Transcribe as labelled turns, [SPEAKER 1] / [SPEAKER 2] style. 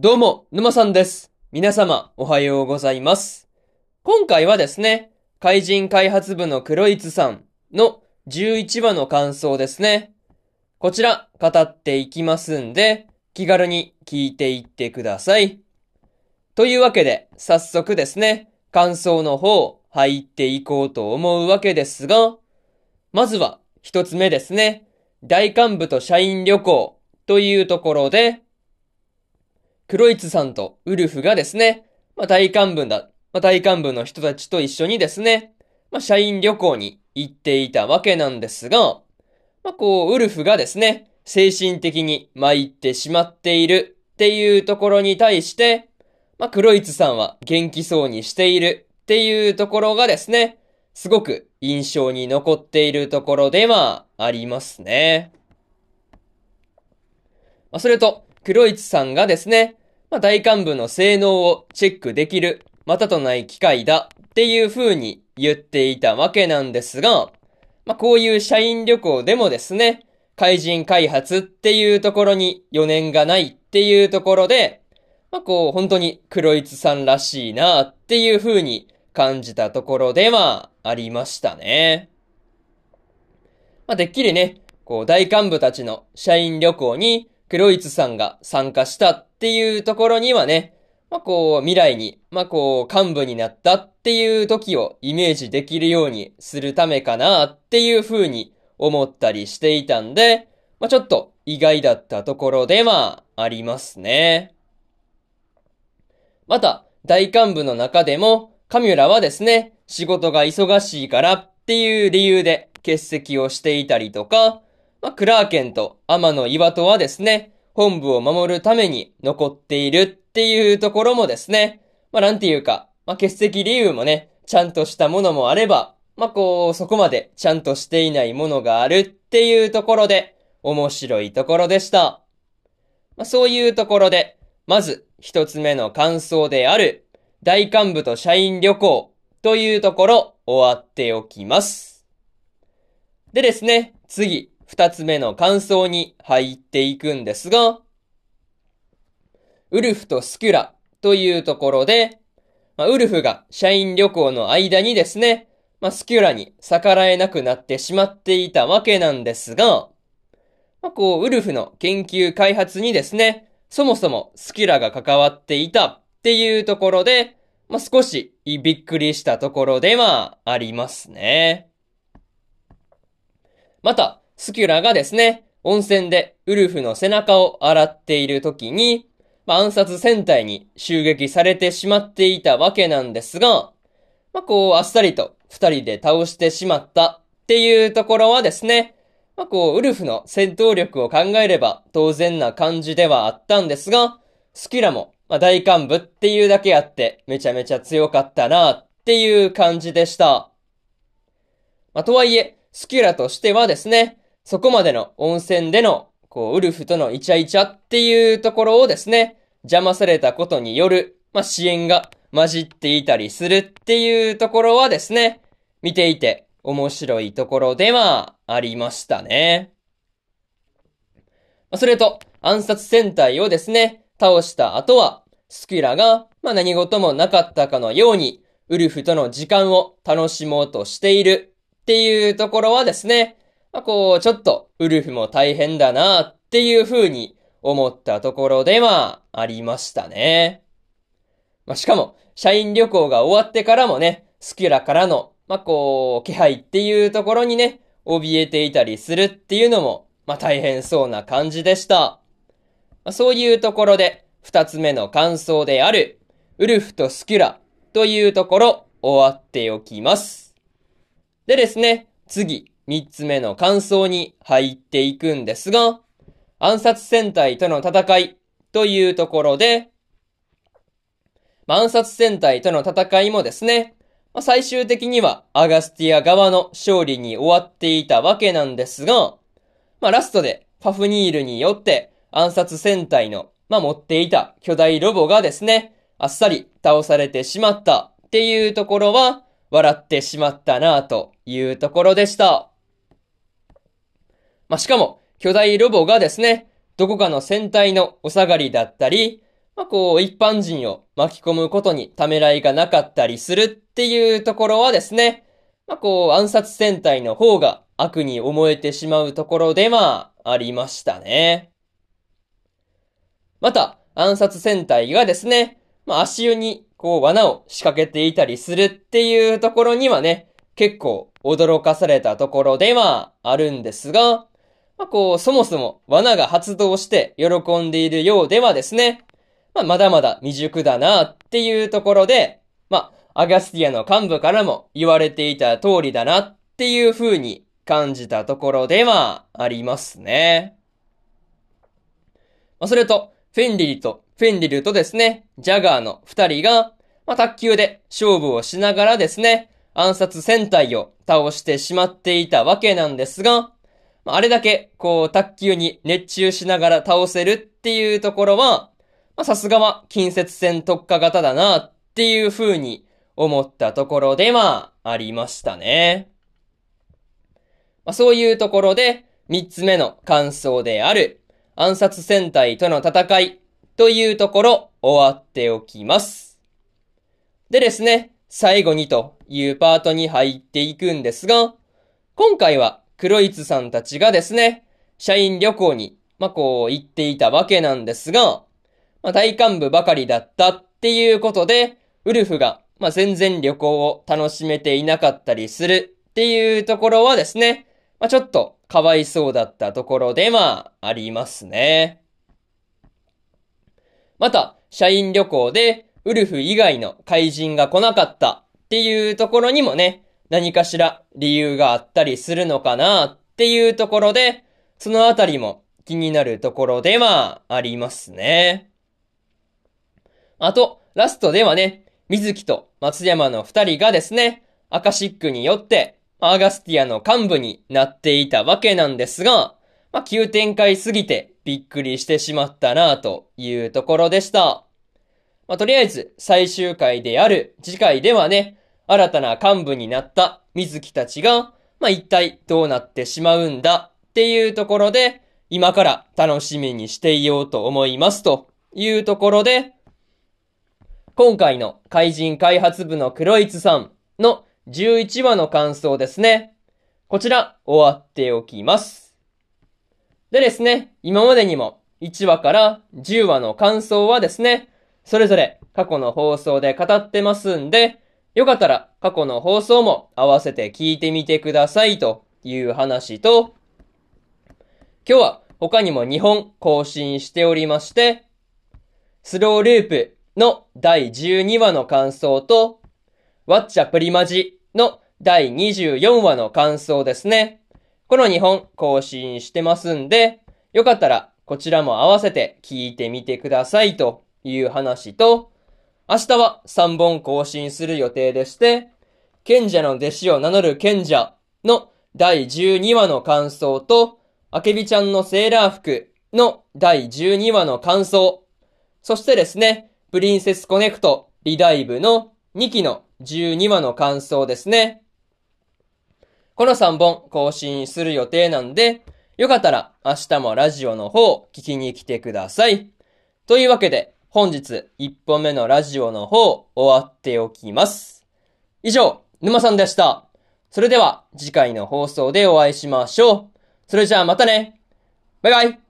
[SPEAKER 1] どうも、沼さんです。皆様、おはようございます。今回はですね、怪人開発部の黒いつさんの11話の感想ですね。こちら、語っていきますんで、気軽に聞いていってください。というわけで、早速ですね、感想の方、入っていこうと思うわけですが、まずは、一つ目ですね、大幹部と社員旅行というところで、クロイツさんとウルフがですね、まあ、大幹部だ、まあ、大幹部の人たちと一緒にですね、まあ、社員旅行に行っていたわけなんですが、まあ、こう、ウルフがですね、精神的に参ってしまっているっていうところに対して、まあ、クロイツさんは元気そうにしているっていうところがですね、すごく印象に残っているところではありますね。まあ、それと、クロイツさんがですね、まあ、大幹部の性能をチェックできる、またとない機会だっていう風に言っていたわけなんですが、まあ、こういう社員旅行でもですね、怪人開発っていうところに余念がないっていうところで、まあ、こう、本当に黒イツさんらしいなっていう風に感じたところではありましたね。まあ、てっきりね、こう、大幹部たちの社員旅行に黒イツさんが参加したっていうところにはね、まあ、こう、未来に、まあ、こう、幹部になったっていう時をイメージできるようにするためかなっていう風に思ったりしていたんで、まあ、ちょっと意外だったところではありますね。また、大幹部の中でも、カミュラはですね、仕事が忙しいからっていう理由で欠席をしていたりとか、まあ、クラーケンと天野岩戸はですね、本部を守るために残っているっていうところもですね、まあ、なんていうか、まあ、欠席理由もね、ちゃんとしたものもあれば、まあ、こう、そこまでちゃんとしていないものがあるっていうところで、面白いところでした。まあ、そういうところで、まず、一つ目の感想である、大幹部と社員旅行というところ、終わっておきます。でですね、次、二つ目の感想に入っていくんですが、ウルフとスキュラというところで、まあ、ウルフが社員旅行の間にですね、まあ、スキュラに逆らえなくなってしまっていたわけなんですが、まあ、こう、ウルフの研究開発にですね、そもそもスキュラが関わっていたっていうところで、まあ、少しびっくりしたところではありますね。また、スキュラがですね、温泉でウルフの背中を洗っている時に、まあ、暗殺戦隊に襲撃されてしまっていたわけなんですが、まあ、こう、あっさりと二人で倒してしまったっていうところはですね、まあ、こう、ウルフの戦闘力を考えれば当然な感じではあったんですが、スキュラも、ま、大幹部っていうだけあってめちゃめちゃ強かったなっていう感じでした。ま、とはいえ、スキュラとしてはですね、そこまでの温泉での、こう、ウルフとのイチャイチャっていうところをですね、邪魔されたことによる、まあ、支援が混じっていたりするっていうところはですね、見ていて面白いところではありましたね。ま、それと、暗殺戦隊をですね、倒した後は、スキュラが、まあ、何事もなかったかのように、ウルフとの時間を楽しもうとしているっていうところはですね、まあ、こう、ちょっと、ウルフも大変だなっていう風に思ったところではありましたね。まあ、しかも、社員旅行が終わってからもね、スキュラからの、まあ、こう、気配っていうところにね、怯えていたりするっていうのも、まあ、大変そうな感じでした。まあ、そういうところで、二つ目の感想である、ウルフとスキュラというところ、終わっておきます。でですね、次、三つ目の感想に入っていくんですが、暗殺戦隊との戦いというところで、まあ暗殺戦隊との戦いもですね、まあ、最終的にはアガスティア側の勝利に終わっていたわけなんですが、まあラストでファフニールによって暗殺戦隊の、まあ持っていた巨大ロボがですね、あっさり倒されてしまったっていうところは、笑ってしまったなというところでした。まあしかも、巨大ロボがですね、どこかの戦隊のお下がりだったり、まあ、こう、一般人を巻き込むことにためらいがなかったりするっていうところはですね、まあ、こう、暗殺戦隊の方が悪に思えてしまうところではありましたね。また、暗殺戦隊がですね、まあ、足湯にこう罠を仕掛けていたりするっていうところにはね、結構驚かされたところではあるんですが、まあ、こう、そもそも罠が発動して喜んでいるようではですね、まあ、まだまだ未熟だなっていうところで、まあ、アガスティアの幹部からも言われていた通りだなっていう風に感じたところではありますね。まあ、それと、フェンリルと、フェンリルとですね、ジャガーの二人が、まあ、卓球で勝負をしながらですね、暗殺戦隊を倒してしまっていたわけなんですが、あ、れだけ、こう、卓球に熱中しながら倒せるっていうところは、まあ、さすがは近接戦特化型だなっていう風に思ったところではありましたね。まあ、そういうところで、三つ目の感想である、暗殺戦隊との戦いというところ終わっておきます。でですね、最後にというパートに入っていくんですが、今回はクロイツさんたちがですね、社員旅行に、まあ、こう行っていたわけなんですが、まあ、大幹部ばかりだったっていうことで、ウルフが、まあ、全然旅行を楽しめていなかったりするっていうところはですね、まあ、ちょっとかわいそうだったところではありますね。また、社員旅行でウルフ以外の怪人が来なかったっていうところにもね、何かしら理由があったりするのかなっていうところで、そのあたりも気になるところではありますね。あと、ラストではね、水木と松山の二人がですね、アカシックによって、アーガスティアの幹部になっていたわけなんですが、まあ、急展開すぎてびっくりしてしまったなというところでした。まあ、とりあえず最終回である次回ではね、新たな幹部になった水木たちが、まあ、一体どうなってしまうんだっていうところで、今から楽しみにしていようと思いますというところで、今回の怪人開発部のクロイツさんの11話の感想ですね。こちら終わっておきます。でですね、今までにも1話から10話の感想はですね、それぞれ過去の放送で語ってますんで、よかったら過去の放送も合わせて聞いてみてくださいという話と、今日は他にも2本更新しておりまして、スローループの第12話の感想と、ワッチャプリマジの第24話の感想ですね。この2本更新してますんで、よかったらこちらも合わせて聞いてみてくださいという話と、明日は3本更新する予定でして、賢者の弟子を名乗る賢者の第12話の感想と、あけびちゃんのセーラー服の第12話の感想、そしてですね、プリンセスコネクトリダイブの2期の12話の感想ですね。この3本更新する予定なんで、よかったら明日もラジオの方聞きに来てください。というわけで、本日1本目のラジオの方終わっておきます。以上、沼さんでした。それでは次回の放送でお会いしましょう。それじゃあまたね。バイバイ。